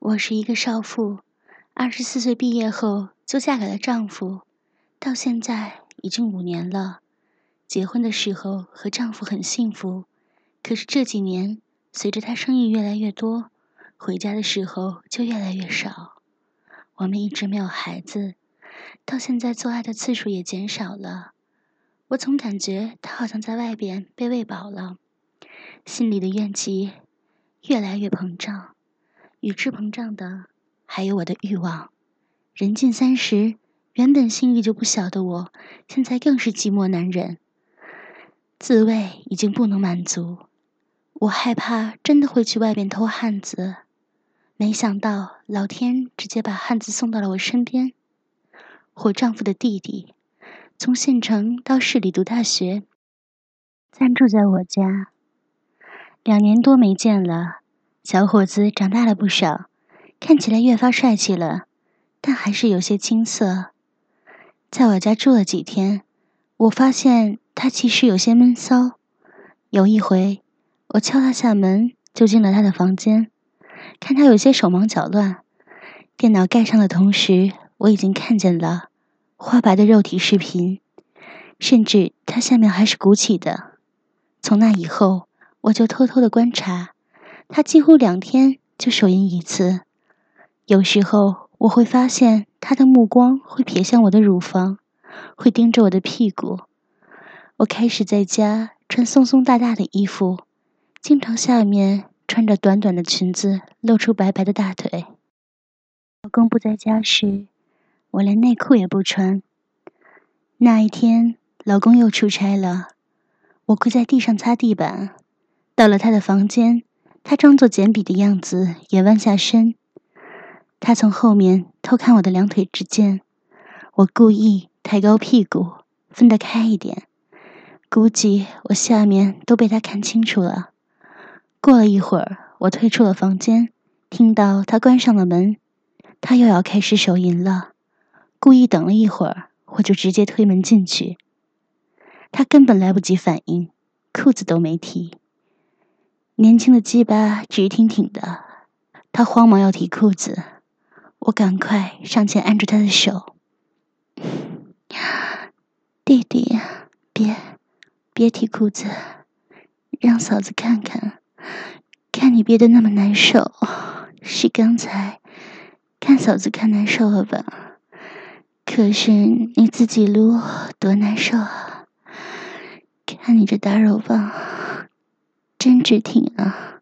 我是一个少妇，二十四岁毕业后就嫁给了丈夫，到现在已经五年了。结婚的时候和丈夫很幸福，可是这几年随着他生意越来越多，回家的时候就越来越少。我们一直没有孩子，到现在做爱的次数也减少了。我总感觉他好像在外边被喂饱了，心里的怨气越来越膨胀。与之膨胀的，还有我的欲望。人近三十，原本性欲就不小的我，现在更是寂寞难忍。自慰已经不能满足，我害怕真的会去外边偷汉子。没想到老天直接把汉子送到了我身边。我丈夫的弟弟，从县城到市里读大学，暂住在我家。两年多没见了。小伙子长大了不少，看起来越发帅气了，但还是有些青涩。在我家住了几天，我发现他其实有些闷骚。有一回，我敲他下门，就进了他的房间，看他有些手忙脚乱。电脑盖上的同时，我已经看见了花白的肉体视频，甚至他下面还是鼓起的。从那以后，我就偷偷的观察。他几乎两天就手淫一次，有时候我会发现他的目光会瞥向我的乳房，会盯着我的屁股。我开始在家穿松松大大的衣服，经常下面穿着短短的裙子，露出白白的大腿。老公不在家时，我连内裤也不穿。那一天，老公又出差了，我跪在地上擦地板，到了他的房间。他装作捡笔的样子，也弯下身。他从后面偷看我的两腿之间，我故意抬高屁股，分得开一点。估计我下面都被他看清楚了。过了一会儿，我退出了房间，听到他关上了门。他又要开始手淫了。故意等了一会儿，我就直接推门进去。他根本来不及反应，裤子都没提。年轻的鸡巴直挺挺的，他慌忙要提裤子，我赶快上前按住他的手。弟弟，别，别提裤子，让嫂子看看，看你憋得那么难受，是刚才看嫂子看难受了吧？可是你自己撸多难受啊！看你这大肉棒。真直挺啊！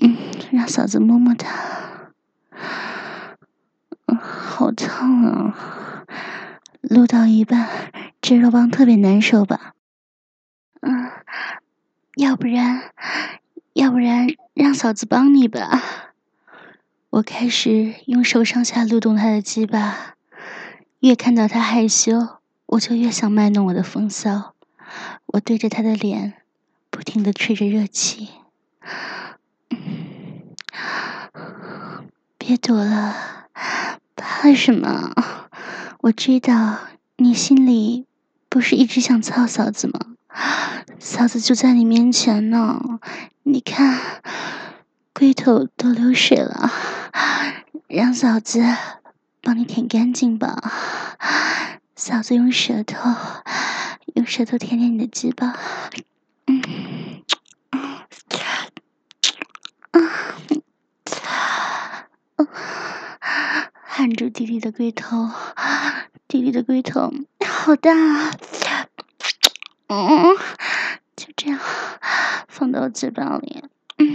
嗯，让嫂子摸摸它。嗯，好烫啊！撸到一半，这肉棒特别难受吧？嗯，要不然，要不然让嫂子帮你吧。我开始用手上下撸动他的鸡巴，越看到他害羞，我就越想卖弄我的风骚。我对着他的脸。不停的吹着热气，别躲了，怕什么？我知道你心里不是一直想操嫂子吗？嫂子就在你面前呢，你看，龟头都流水了，让嫂子帮你舔干净吧。嫂子用舌头，用舌头舔舔你的鸡巴。含住弟弟的龟头，弟弟的龟头好大啊，嗯，就这样放到嘴巴里，嗯，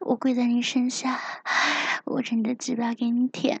我跪在你身下，握着你的嘴巴给你舔。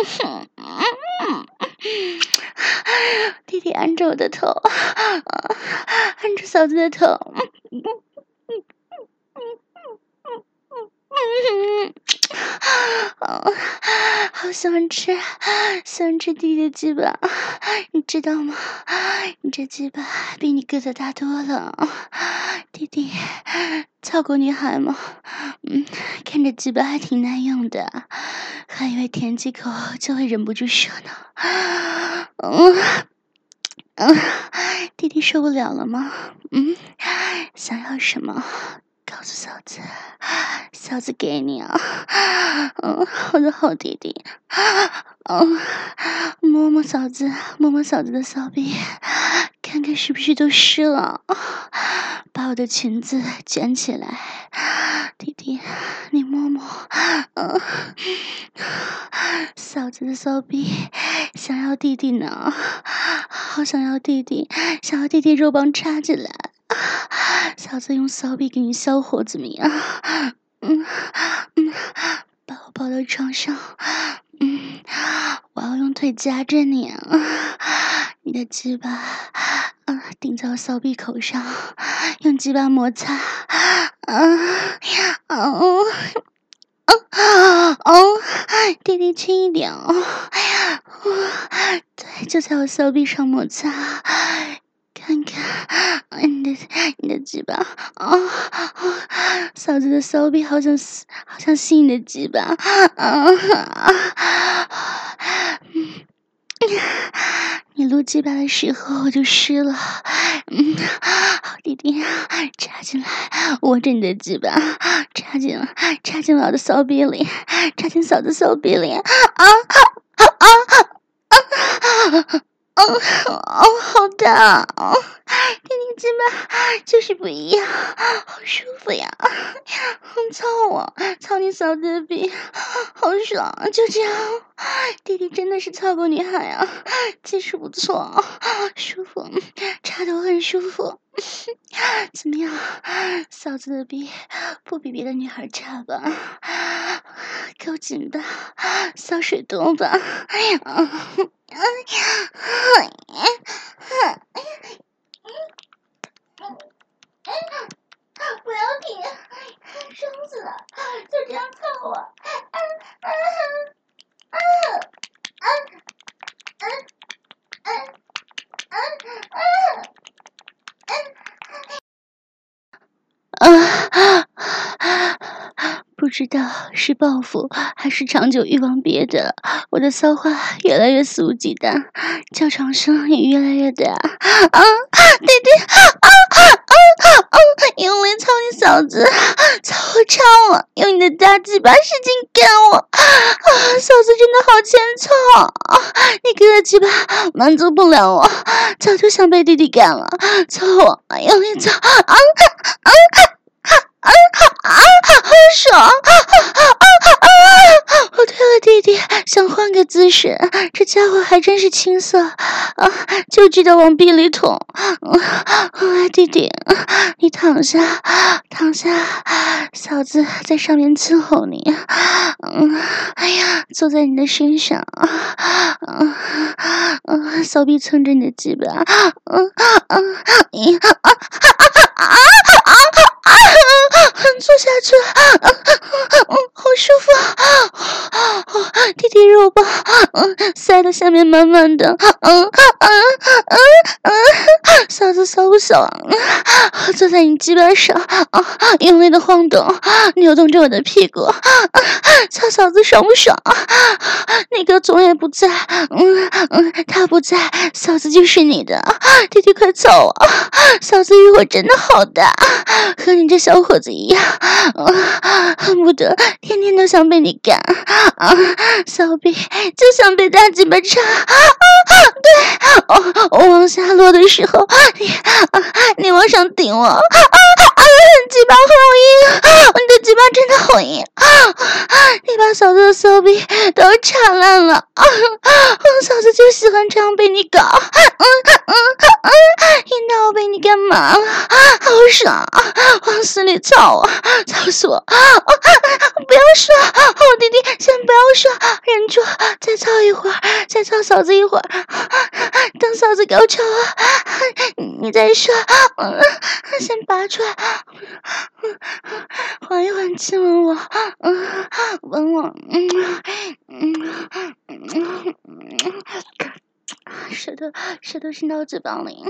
弟弟按着我的头，按着嫂子的头。嗯，好喜欢吃，喜欢吃弟弟的鸡巴，你知道吗？你这鸡巴比你个子大多了，弟弟，操过女孩吗？嗯，看着鸡巴还挺耐用的，还以为舔几口就会忍不住射呢。嗯嗯，弟弟受不了了吗？嗯，想要什么？告诉嫂子，嫂子给你啊，嗯，我的好弟弟，嗯，摸摸嫂子，摸摸嫂子的骚逼，看看是不是都湿了，把我的裙子卷起来，弟弟，你摸摸，嗯，嫂子的骚逼，想要弟弟呢，好想要弟弟，想要弟弟肉棒插进来。嫂子用骚逼给你消火怎么样？嗯嗯，把我抱到床上，嗯，我要用腿夹着你，你的鸡巴啊顶在我骚逼口上，用鸡巴摩擦，啊哦哦哦，弟弟轻一点哦，对，就在我手臂上摩擦。看看，你的你的鸡巴啊！嫂子的手臂好想好想吸你的鸡巴啊！你撸鸡巴的时候我就湿了，嗯，好弟弟，插进来，握着你的鸡巴，插进了，插进我的骚逼里，插进嫂子骚逼里，啊啊啊啊啊！哦，好大啊！鸡巴就是不一样，好舒服呀！操我，操你嫂子的逼，好爽！就这样，弟弟真的是操过女孩啊，技术不错，舒服，插的我很舒服。怎么样，嫂子的逼不比别的女孩差吧？够紧吧？骚水多吧？哎呀！哎呀！哎呀！知道是报复还是长久欲望憋的，我的骚话越来越肆无忌惮，叫床声也越来越大。啊，弟弟，啊啊啊啊！用力操你嫂子，操我操我，用你的大鸡巴使劲干我。啊，嫂子真的好欠操，你给的鸡巴满足不了我，早就想被弟弟干了。操我，用力操，啊啊啊！啊啊！好爽！弟弟，想换个姿势，这家伙还真是青涩啊，就知道往壁里捅。啊，弟弟，你躺下，躺下，嫂子在上面伺候你。嗯，哎呀，坐在你的身上，嗯嗯，小臂蹭着你的鸡巴，嗯嗯，你啊啊啊啊啊啊！坐下去，嗯嗯，好舒服，弟弟肉棒，嗯，塞的下面满满的，嗯嗯嗯嗯，嫂子骚不骚？坐在你鸡巴上，啊，用力的晃动，扭动着我的屁股，操嫂子爽不爽？那个总也不在，嗯嗯，他不在，嫂子就是你的，弟弟快走啊！嫂子欲火真的好大，和你这小伙子一样。恨不得天天都想被你干啊！小臂就像被大鸡巴插啊。对，我我往下落的时候，你啊你往上顶我。啊啊！鸡巴好硬，你的鸡巴真的好硬，你把嫂子的手臂都插烂了。我嫂子就喜欢这样被你搞。嗯嗯嗯，一闹我被你干嘛了？好爽，往死里操啊，操死我！不要说，好弟弟，先不要说，忍住，再操一会儿，再操嫂子一会儿，等嫂子高潮啊，你再说，先拔出来，缓一缓，亲吻我，嗯，吻我，嗯嗯嗯，舌头舌头伸到嘴巴里，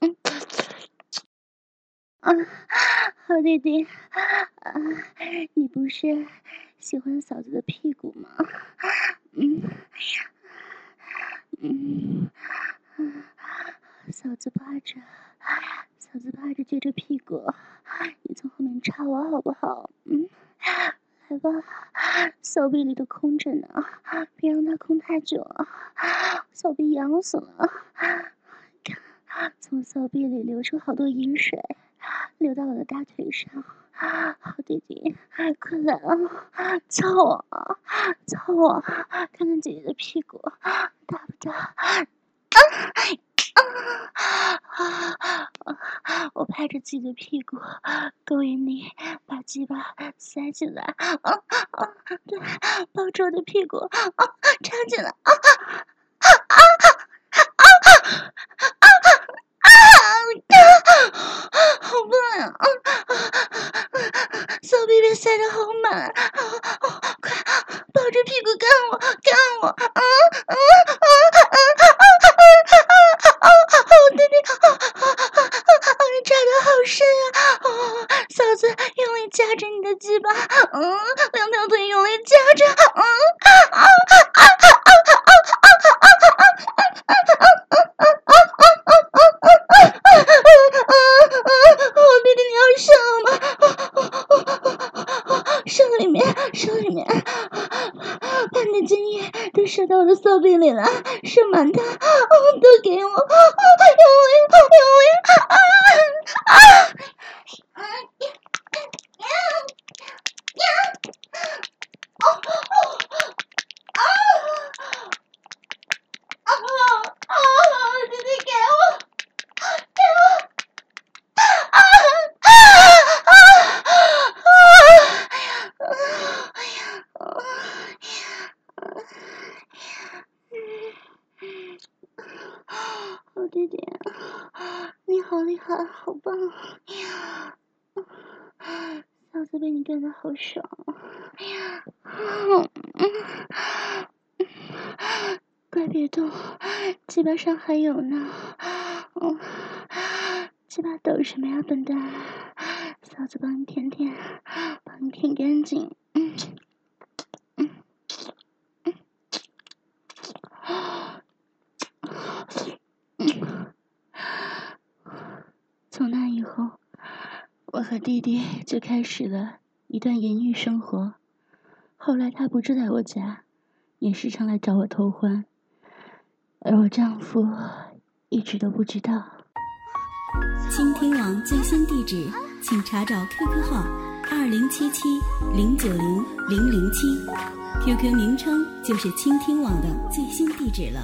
嗯。啊，好弟弟，啊，你不是喜欢嫂子的屁股吗？嗯，嗯，嫂子趴着，嫂子趴着撅着屁股，你从后面插我好不好？嗯，来吧，小臂里都空着呢，别让它空太久了，小臂痒死了，看从小臂里流出好多饮水。流到我的大腿上，好弟弟，快来啊！操我，操我，看看姐姐的屁股大不大？啊啊啊！我拍着自己的屁股，勾引你，把鸡巴塞进来，啊啊！对，抱着我的屁股，啊，插进来，啊啊啊啊啊啊啊！好棒呀！小屁屁塞的好满，快抱着屁股干我，干我！啊啊啊啊！好弟弟，啊啊啊啊！你扎的好深啊！嫂子用力夹着你的鸡巴，嗯，两条腿用力夹着，嗯啊啊啊啊！射到我的手臂里了，射满它，都给我，用力，用力，啊啊啊！好棒！嫂子被你干的好爽！快别动，鸡巴上还有呢！鸡巴抖什么呀，笨蛋！嫂子帮你舔舔，帮你舔干净。嗯。从那以后我和弟弟就开始了一段淫欲生活。后来他不住在我家，也时常来找我偷欢，而我丈夫一直都不知道。倾听网最新地址，请查找 QQ 号二零七七零九零零零七，QQ 名称就是倾听网的最新地址了。